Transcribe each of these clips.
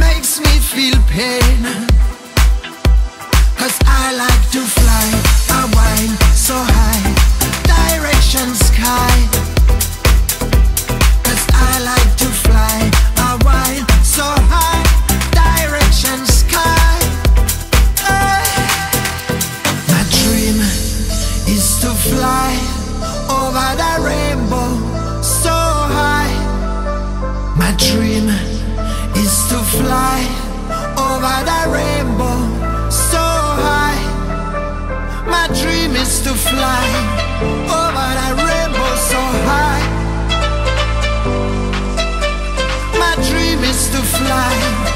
makes me feel pain. Cause I like to fly, I whine so high Direction sky. Cause I like by that rainbow so high. My dream is to fly over that rainbow so high. My dream is to fly.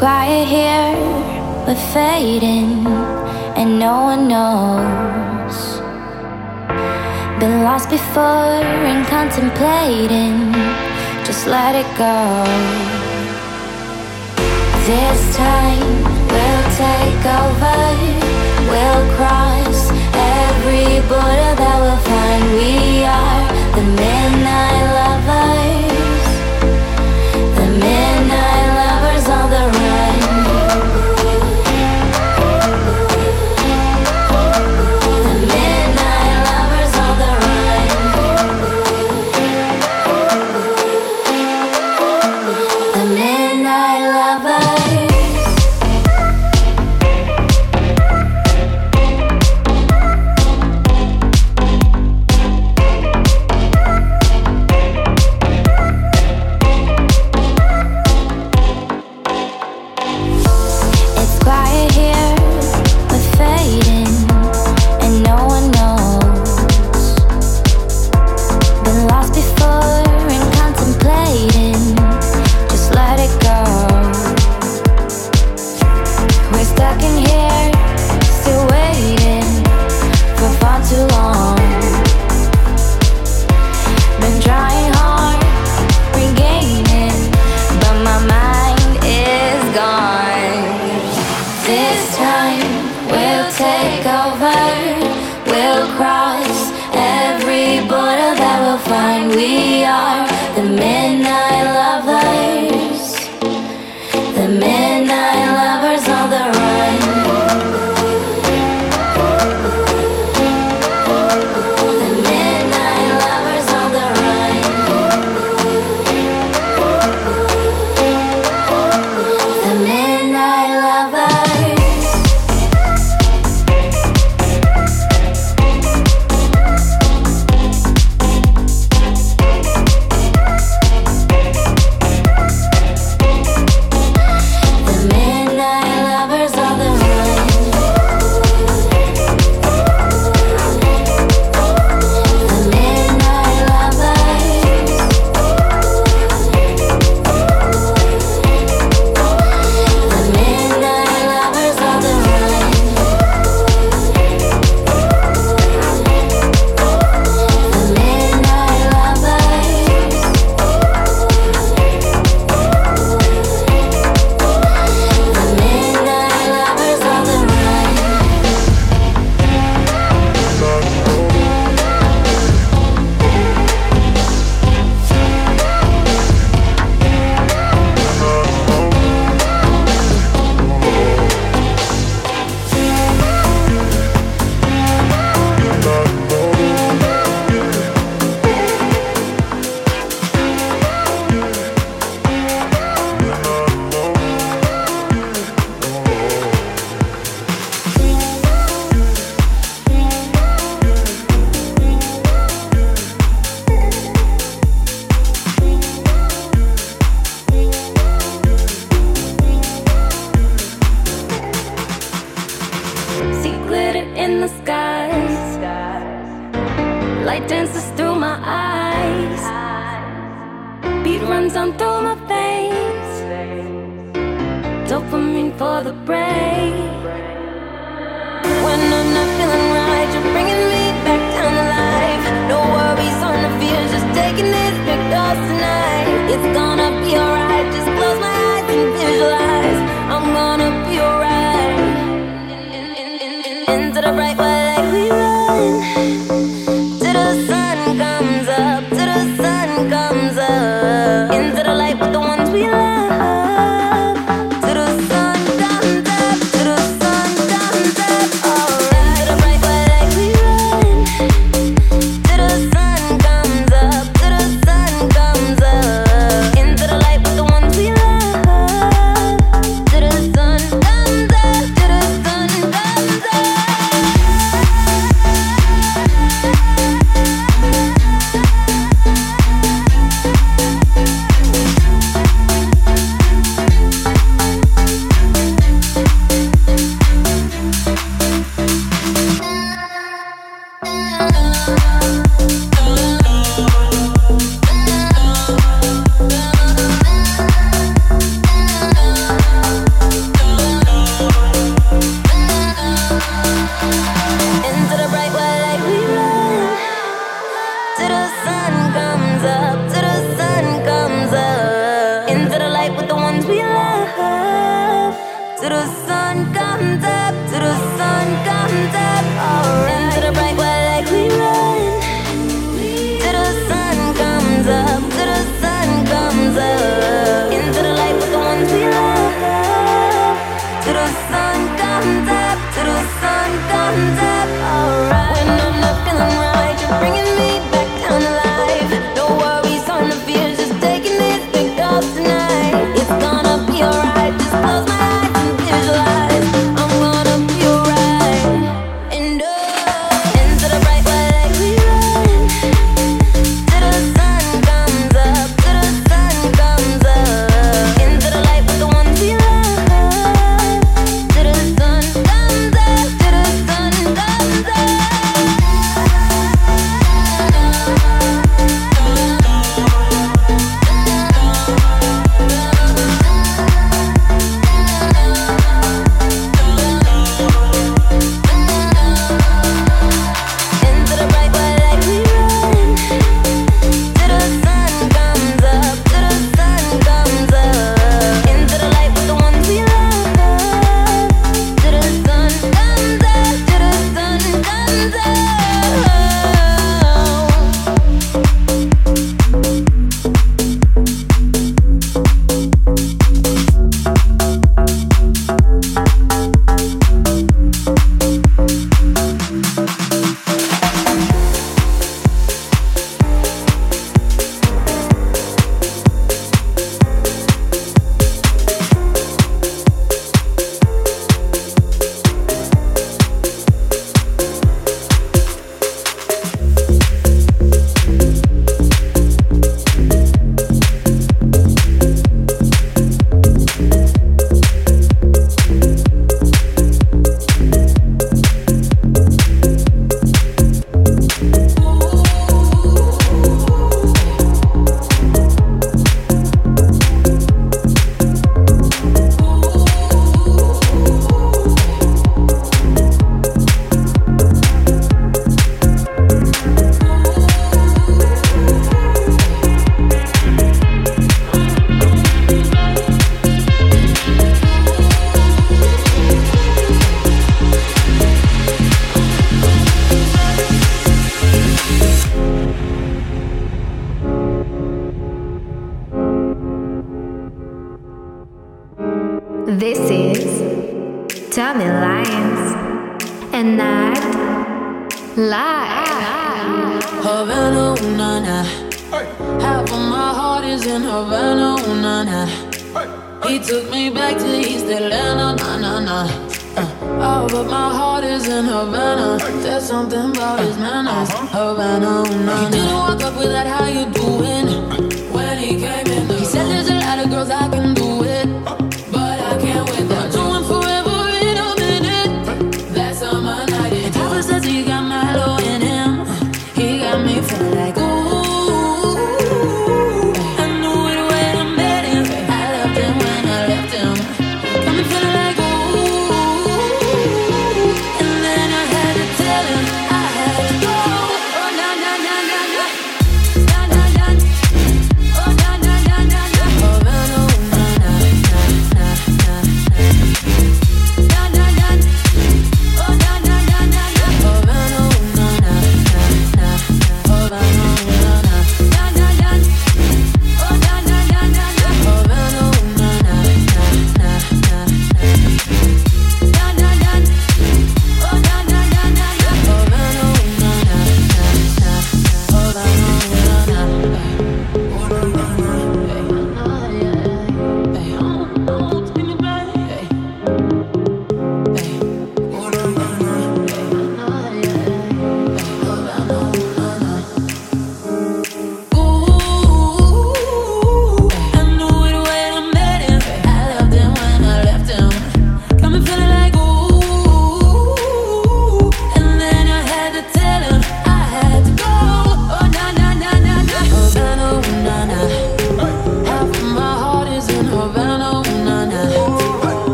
quiet here, we're fading, and no one knows. Been lost before and contemplating, just let it go. This time we'll take over, we'll cross every border that we'll find. We are the midnight.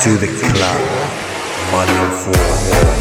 to the club 104.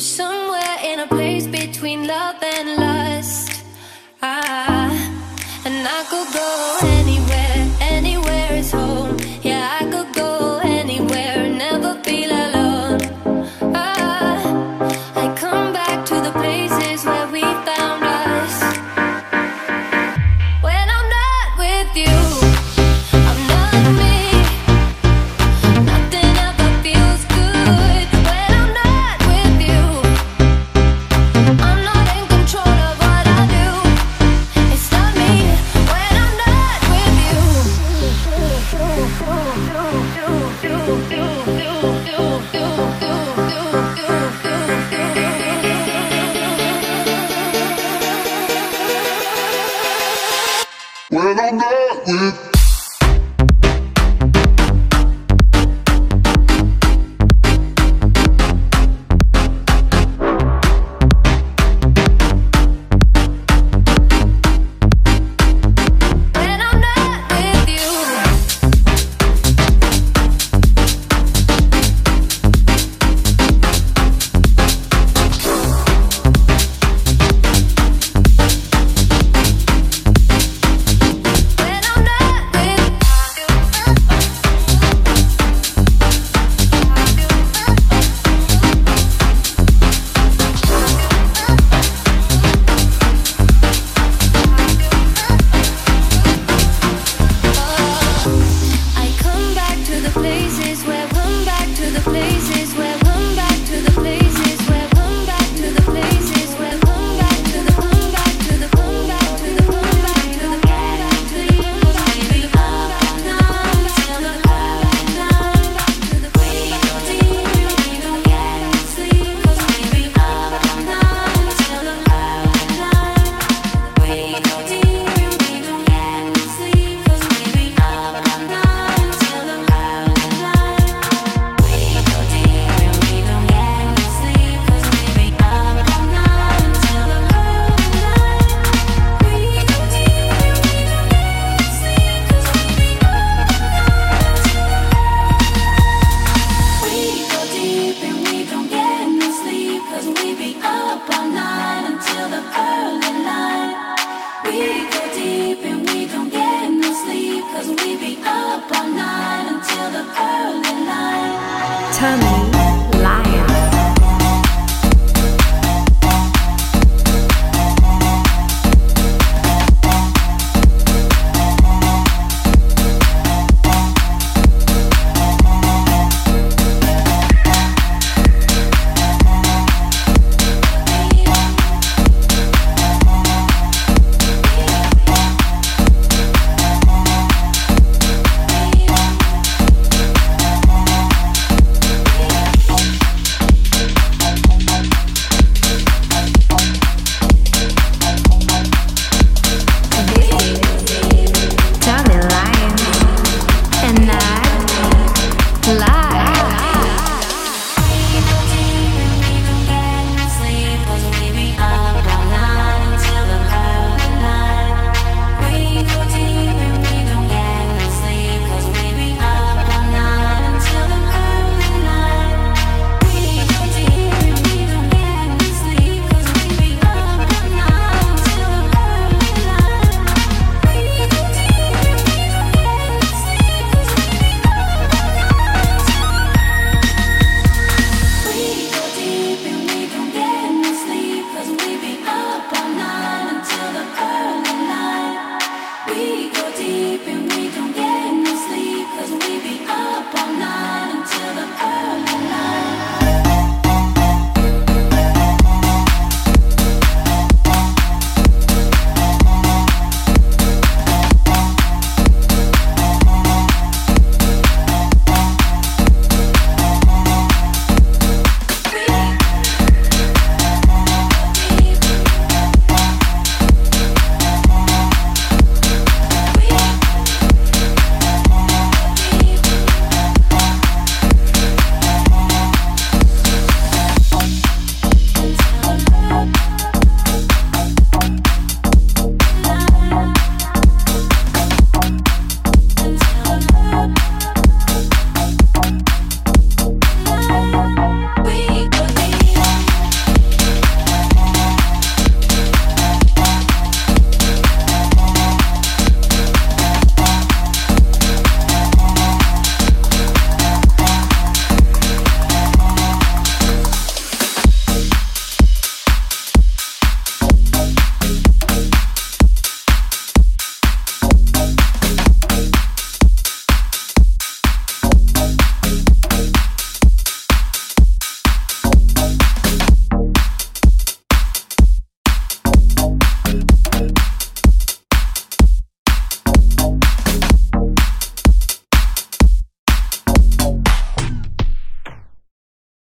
somewhere in a place between love